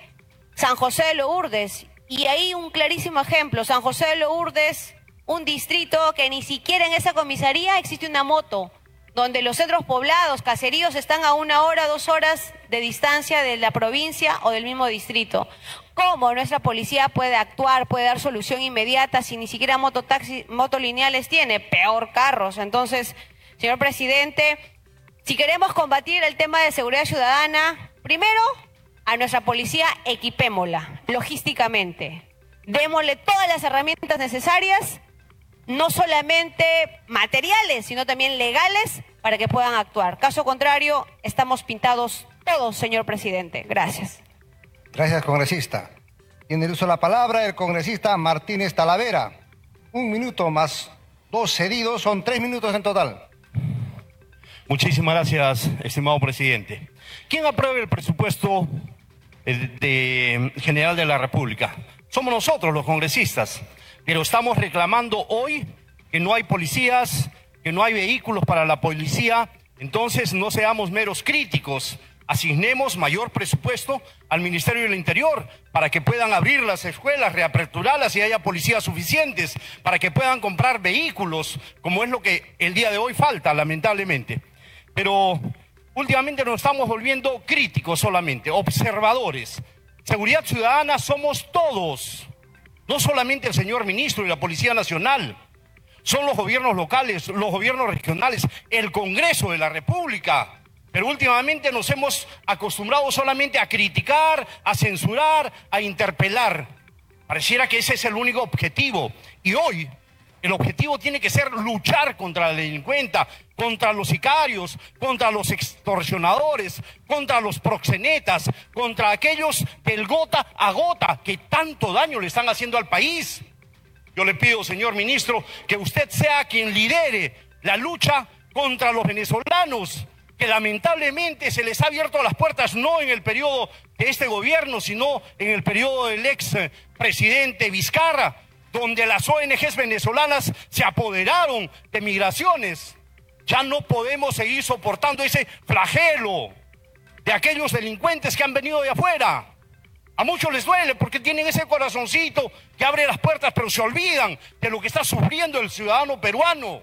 Speaker 9: San José de Lourdes. Y ahí un clarísimo ejemplo, San José de Lourdes, un distrito que ni siquiera en esa comisaría existe una moto donde los centros poblados, caseríos, están a una hora, dos horas de distancia de la provincia o del mismo distrito. ¿Cómo nuestra policía puede actuar, puede dar solución inmediata si ni siquiera mototaxi, motolineales tiene? Peor carros. Entonces, señor presidente, si queremos combatir el tema de seguridad ciudadana, primero a nuestra policía equipémosla logísticamente. Démosle todas las herramientas necesarias no solamente materiales, sino también legales para que puedan actuar. Caso contrario, estamos pintados todos, señor presidente. Gracias.
Speaker 7: Gracias, congresista. Tiene el uso de la palabra el congresista Martínez Talavera. Un minuto más dos cedidos, son tres minutos en total.
Speaker 24: Muchísimas gracias, estimado presidente. ¿Quién apruebe el presupuesto eh, general de la República. Somos nosotros los congresistas, pero estamos reclamando hoy que no hay policías, que no hay vehículos para la policía, entonces no seamos meros críticos, asignemos mayor presupuesto al Ministerio del Interior para que puedan abrir las escuelas, reaperturarlas y haya policías suficientes, para que puedan comprar vehículos, como es lo que el día de hoy falta, lamentablemente. Pero últimamente nos estamos volviendo críticos solamente, observadores. Seguridad ciudadana somos todos, no solamente el señor ministro y la Policía Nacional son los gobiernos locales, los gobiernos regionales, el Congreso de la República. Pero últimamente nos hemos acostumbrado solamente a criticar, a censurar, a interpelar. Pareciera que ese es el único objetivo. Y hoy el objetivo tiene que ser luchar contra la delincuenta, contra los sicarios, contra los extorsionadores, contra los proxenetas, contra aquellos del gota a gota que tanto daño le están haciendo al país. Yo le pido, señor ministro, que usted sea quien lidere la lucha contra los venezolanos, que lamentablemente se les ha abierto las puertas no en el periodo de este gobierno, sino en el periodo del ex presidente Vizcarra, donde las ONGs venezolanas se apoderaron de migraciones. Ya no podemos seguir soportando ese flagelo de aquellos delincuentes que han venido de afuera. A muchos les duele porque tienen ese corazoncito que abre las puertas, pero se olvidan de lo que está sufriendo el ciudadano peruano.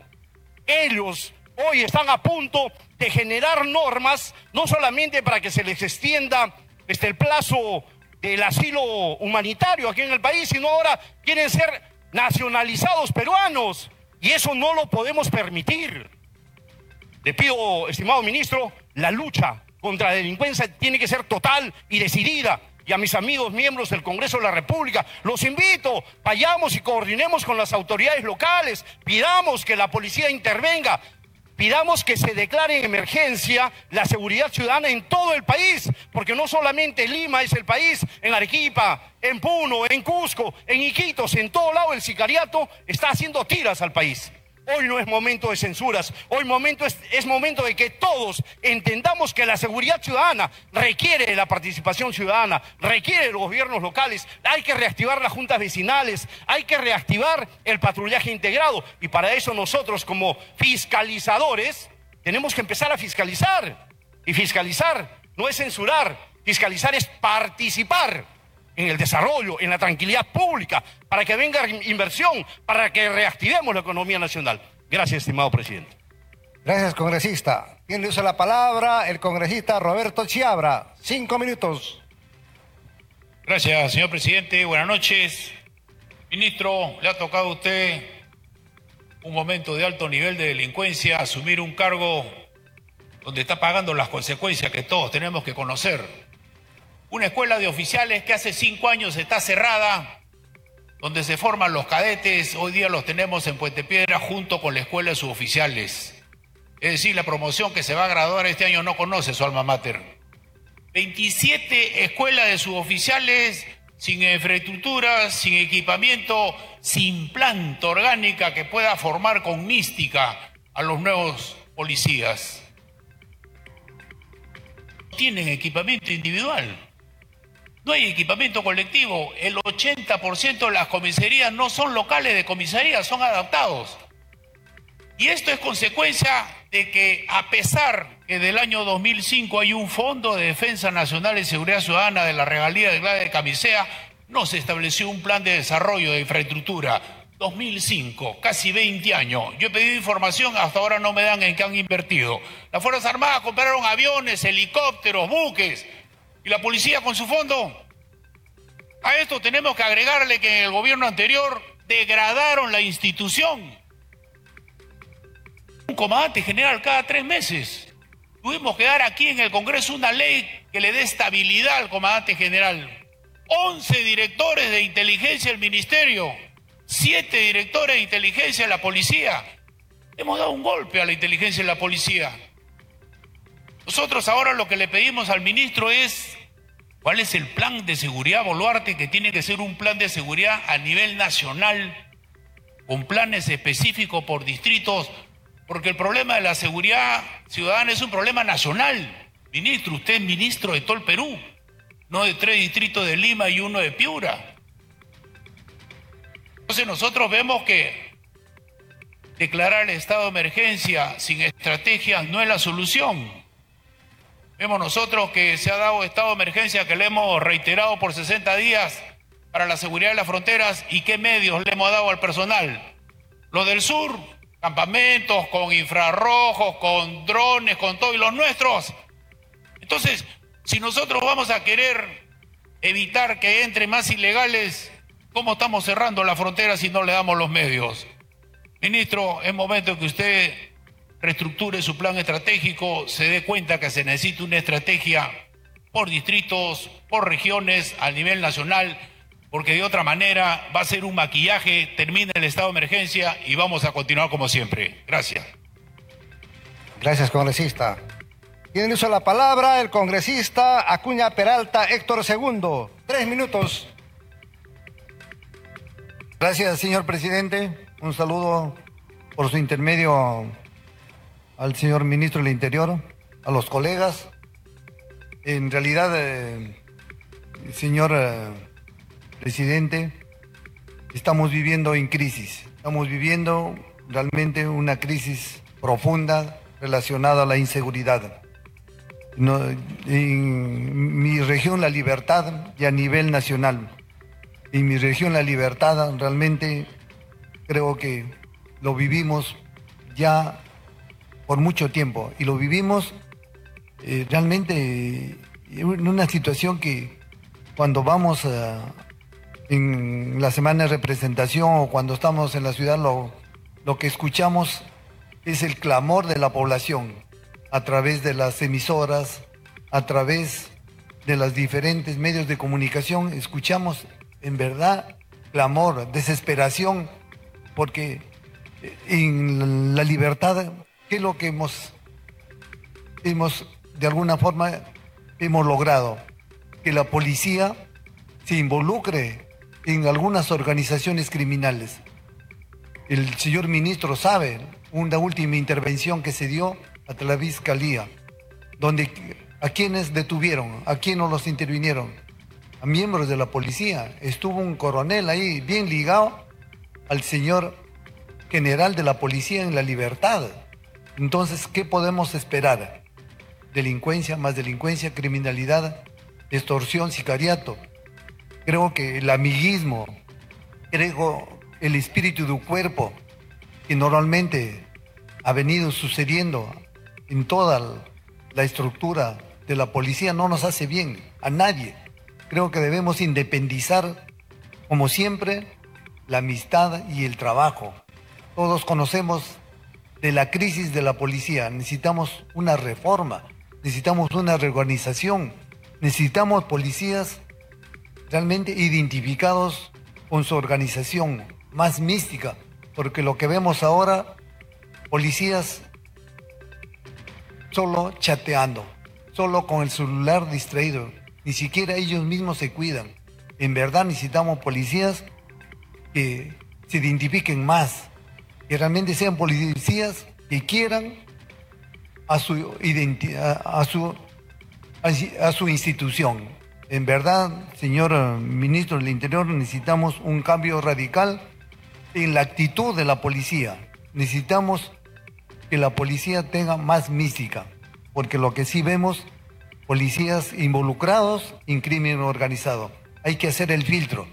Speaker 24: Ellos hoy están a punto de generar normas, no solamente para que se les extienda este, el plazo del asilo humanitario aquí en el país, sino ahora quieren ser nacionalizados peruanos. Y eso no lo podemos permitir. Le pido, estimado ministro, la lucha contra la delincuencia tiene que ser total y decidida y a mis amigos miembros del Congreso de la República, los invito, vayamos y coordinemos con las autoridades locales, pidamos que la policía intervenga, pidamos que se declare en emergencia la seguridad ciudadana en todo el país, porque no solamente Lima es el país, en Arequipa, en Puno, en Cusco, en Iquitos, en todo lado el sicariato está haciendo tiras al país. Hoy no es momento de censuras, hoy momento es, es, momento de que todos entendamos que la seguridad ciudadana requiere la participación ciudadana, requiere los gobiernos locales, hay que reactivar las juntas vecinales, hay que reactivar el patrullaje integrado. Y para eso nosotros como fiscalizadores tenemos que empezar a fiscalizar. Y fiscalizar no es censurar, fiscalizar es participar en el desarrollo, en la tranquilidad pública, para que venga inversión, para que reactivemos la economía nacional. Gracias, estimado presidente.
Speaker 7: Gracias, congresista. Tiene uso la palabra el congresista Roberto Chiabra. Cinco minutos.
Speaker 25: Gracias, señor presidente. Buenas noches. Ministro, le ha tocado a usted un momento de alto nivel de delincuencia, asumir un cargo donde está pagando las consecuencias que todos tenemos que conocer una escuela de oficiales que hace cinco años está cerrada, donde se forman los cadetes, hoy día los tenemos en Puente Piedra junto con la escuela de suboficiales. Es decir, la promoción que se va a graduar este año no conoce su alma mater. 27 escuelas de suboficiales sin infraestructura, sin equipamiento, sin planta orgánica que pueda formar con mística a los nuevos policías. Tienen equipamiento individual. No hay equipamiento colectivo. El 80% de las comisarías no son locales de comisaría, son adaptados. Y esto es consecuencia de que a pesar que del año 2005 hay un Fondo de Defensa Nacional y Seguridad Ciudadana de la Regalía de Glade de Camisea, no se estableció un plan de desarrollo de infraestructura. 2005, casi 20 años. Yo he pedido información, hasta ahora no me dan en qué han invertido. Las Fuerzas Armadas compraron aviones, helicópteros, buques, ¿Y la policía con su fondo? A esto tenemos que agregarle que en el gobierno anterior degradaron la institución. Un comandante general cada tres meses. Tuvimos que dar aquí en el Congreso una ley que le dé estabilidad al comandante general. 11 directores de inteligencia del ministerio, 7 directores de inteligencia de la policía. Hemos dado un golpe a la inteligencia de la policía. Nosotros ahora lo que le pedimos al ministro es cuál es el plan de seguridad Boluarte, que tiene que ser un plan de seguridad a nivel nacional, con planes específicos por distritos, porque el problema de la seguridad ciudadana es un problema nacional. Ministro, usted es ministro de todo el Perú. no de tres distritos de Lima y uno de Piura. Entonces nosotros vemos que declarar estado de emergencia sin estrategia no es la solución. Vemos nosotros que se ha dado estado de emergencia que le hemos reiterado por 60 días para la seguridad de las fronteras y qué medios le hemos dado al personal. Lo del sur, campamentos con infrarrojos, con drones, con todo y los nuestros. Entonces, si nosotros vamos a querer evitar que entre más ilegales, ¿cómo estamos cerrando la frontera si no le damos los medios? Ministro, es momento que usted reestructure su plan estratégico, se dé cuenta que se necesita una estrategia por distritos, por regiones, a nivel nacional, porque de otra manera va a ser un maquillaje, termina el estado de emergencia y vamos a continuar como siempre. Gracias.
Speaker 7: Gracias, congresista. Tiene uso la palabra el congresista Acuña Peralta Héctor II. Tres minutos.
Speaker 26: Gracias, señor presidente. Un saludo por su intermedio al señor ministro del Interior, a los colegas. En realidad, eh, señor eh, presidente, estamos viviendo en crisis. Estamos viviendo realmente una crisis profunda relacionada a la inseguridad en mi región La Libertad y a nivel nacional. En mi región La Libertad realmente creo que lo vivimos ya por mucho tiempo. Y lo vivimos eh, realmente en una situación que cuando vamos en la semana de representación o cuando estamos en la ciudad lo, lo que escuchamos es el clamor de la población a través de las emisoras, a través de los diferentes medios de comunicación, escuchamos en verdad clamor, desesperación, porque en la libertad, ¿qué es lo que hemos, hemos de alguna forma, hemos logrado? Que la policía se involucre en algunas organizaciones criminales. El señor ministro sabe una última intervención que se dio a la Fiscalía, donde a quienes detuvieron, a quienes los intervinieron, a miembros de la policía. Estuvo un coronel ahí bien ligado al señor general de la policía en la libertad. Entonces, ¿qué podemos esperar? Delincuencia, más delincuencia, criminalidad, extorsión, sicariato. Creo que el amiguismo, creo el espíritu del cuerpo, que normalmente ha venido sucediendo en toda la estructura de la policía no nos hace bien a nadie. Creo que debemos independizar, como siempre, la amistad y el trabajo. Todos conocemos de la crisis de la policía. Necesitamos una reforma, necesitamos una reorganización, necesitamos policías realmente identificados con su organización más mística, porque lo que vemos ahora, policías solo chateando, solo con el celular distraído. Ni siquiera ellos mismos se cuidan. En verdad necesitamos policías que se identifiquen más, que realmente sean policías que quieran a su, a su, a su institución. En verdad, señor ministro del Interior, necesitamos un cambio radical en la actitud de la policía. Necesitamos que la policía tenga más mística, porque lo que sí vemos, policías involucrados en crimen organizado. Hay que hacer el filtro.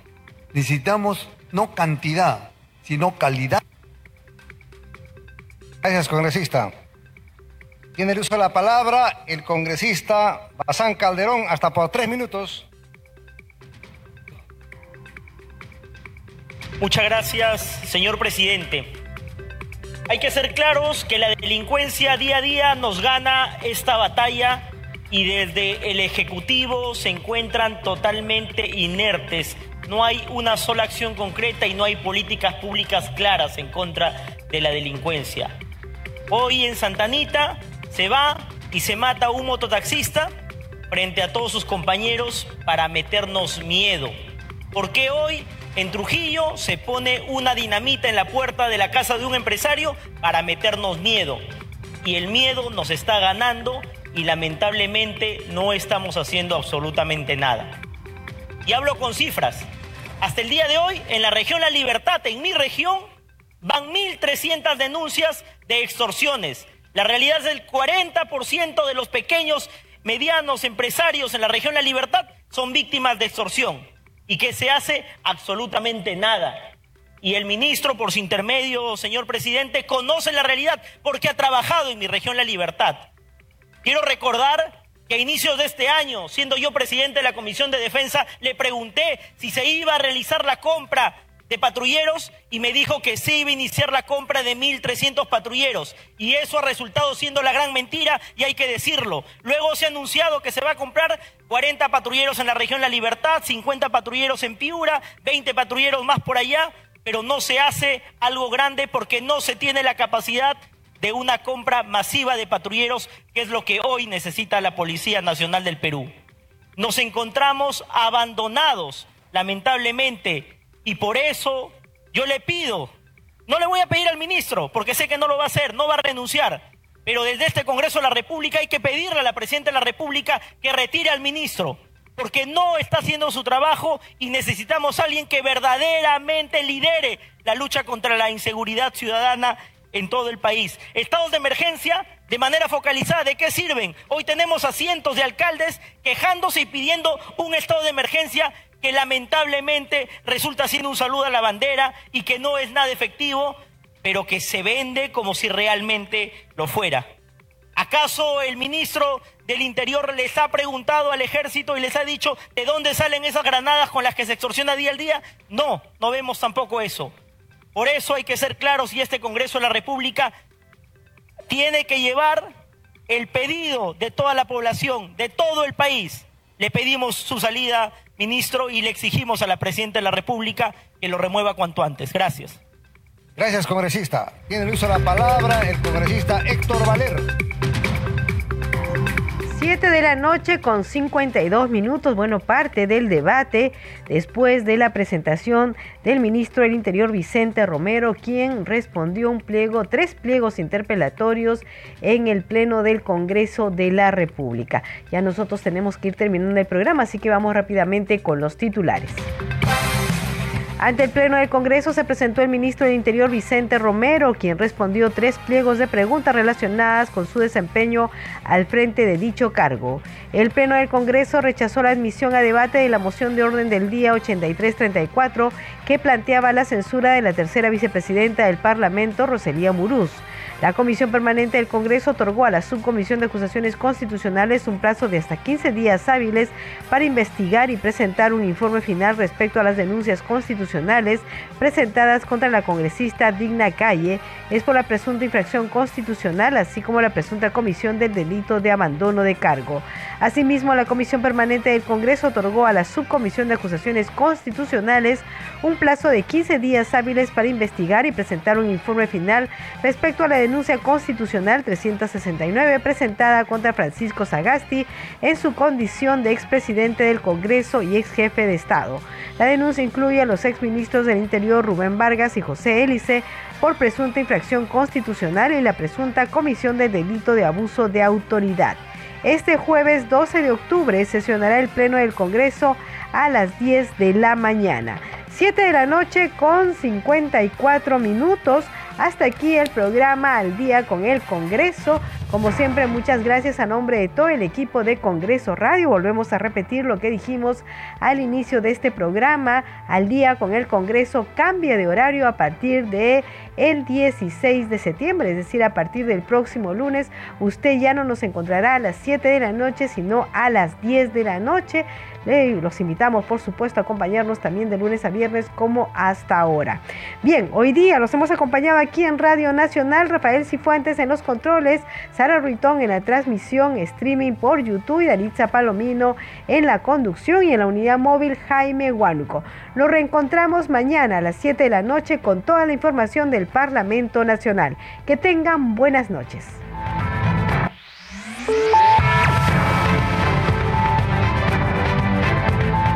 Speaker 26: Necesitamos no cantidad, sino calidad.
Speaker 7: Gracias, congresista. Tiene el uso de la palabra el congresista Bazán Calderón, hasta por tres minutos.
Speaker 27: Muchas gracias, señor presidente. Hay que ser claros que la delincuencia día a día nos gana esta batalla y desde el Ejecutivo se encuentran totalmente inertes. No hay una sola acción concreta y no hay políticas públicas claras en contra de la delincuencia. Hoy en Santanita se va y se mata un mototaxista frente a todos sus compañeros para meternos miedo. Porque hoy en Trujillo se pone una dinamita en la puerta de la casa de un empresario para meternos miedo. Y el miedo nos está ganando y lamentablemente no estamos haciendo absolutamente nada. Y hablo con cifras. Hasta el día de hoy, en la región La Libertad, en mi región, van 1.300 denuncias de extorsiones. La realidad es que el 40% de los pequeños, medianos empresarios en la región La Libertad son víctimas de extorsión. ¿Y que se hace? Absolutamente nada. Y el ministro, por su intermedio, señor presidente, conoce la realidad porque ha trabajado en mi región La Libertad. Quiero recordar que a inicios de este año, siendo yo presidente de la Comisión de Defensa, le pregunté si se iba a realizar la compra de patrulleros y me dijo que se iba a iniciar la compra de 1.300 patrulleros. Y eso ha resultado siendo la gran mentira y hay que decirlo. Luego se ha anunciado que se va a comprar 40 patrulleros en la región La Libertad, 50 patrulleros en Piura, 20 patrulleros más por allá, pero no se hace algo grande porque no se tiene la capacidad de una compra masiva de patrulleros, que es lo que hoy necesita la Policía Nacional del Perú. Nos encontramos abandonados, lamentablemente, y por eso yo le pido, no le voy a pedir al ministro, porque sé que no lo va a hacer, no va a renunciar, pero desde este Congreso de la República hay que pedirle a la Presidenta de la República que retire al ministro, porque no está haciendo su trabajo y necesitamos a alguien que verdaderamente lidere la lucha contra la inseguridad ciudadana en todo el país. Estados de emergencia de manera focalizada, ¿de qué sirven? Hoy tenemos a cientos de alcaldes quejándose y pidiendo un estado de emergencia que lamentablemente resulta siendo un saludo a la bandera y que no es nada efectivo, pero que se vende como si realmente lo fuera. ¿Acaso el ministro del Interior les ha preguntado al ejército y les ha dicho de dónde salen esas granadas con las que se extorsiona día al día? No, no vemos tampoco eso. Por eso hay que ser claros y este Congreso de la República tiene que llevar el pedido de toda la población, de todo el país. Le pedimos su salida, ministro, y le exigimos a la Presidenta de la República que lo remueva cuanto antes. Gracias.
Speaker 7: Gracias, congresista. Tiene el uso la palabra el congresista Héctor Valer.
Speaker 1: 7 de la noche con 52 minutos, bueno, parte del debate después de la presentación del ministro del Interior Vicente Romero, quien respondió un pliego, tres pliegos interpelatorios en el Pleno del Congreso de la República. Ya nosotros tenemos que ir terminando el programa, así que vamos rápidamente con los titulares. Ante el Pleno del Congreso se presentó el ministro del Interior Vicente Romero, quien respondió tres pliegos de preguntas relacionadas con su desempeño al frente de dicho cargo. El Pleno del Congreso rechazó la admisión a debate de la moción de orden del día 8334 que planteaba la censura de la tercera vicepresidenta del Parlamento, Roselía Muruz. La Comisión Permanente del Congreso otorgó a la Subcomisión de Acusaciones Constitucionales un plazo de hasta 15 días hábiles para investigar y presentar un informe final respecto a las denuncias constitucionales presentadas contra la congresista Digna Calle, es por la presunta infracción constitucional, así como la presunta comisión del delito de abandono de cargo. Asimismo, la Comisión Permanente del Congreso otorgó a la Subcomisión de Acusaciones Constitucionales un plazo de 15 días hábiles para investigar y presentar un informe final respecto a la denuncia constitucional 369 presentada contra Francisco Sagasti en su condición de expresidente del Congreso y ex jefe de Estado. La denuncia incluye a los exministros del Interior Rubén Vargas y José Hélice por presunta infracción constitucional y la presunta comisión de delito de abuso de autoridad. Este jueves 12 de octubre sesionará el Pleno del Congreso a las 10 de la mañana. 7 de la noche con 54 minutos. Hasta aquí el programa al día con el Congreso. Como siempre, muchas gracias a nombre de todo el equipo de Congreso Radio. Volvemos a repetir lo que dijimos al inicio de este programa. Al día con el Congreso cambia de horario a partir de el 16 de septiembre, es decir, a partir del próximo lunes. Usted ya no nos encontrará a las 7 de la noche, sino a las 10 de la noche. Los invitamos, por supuesto, a acompañarnos también de lunes a viernes como hasta ahora. Bien, hoy día los hemos acompañado aquí en Radio Nacional, Rafael Cifuentes en los controles, Sara Ruitón en la transmisión streaming por YouTube y Daritza Palomino en la conducción y en la unidad móvil Jaime Huánuco. Nos reencontramos mañana a las 7 de la noche con toda la información del Parlamento Nacional. Que tengan buenas noches.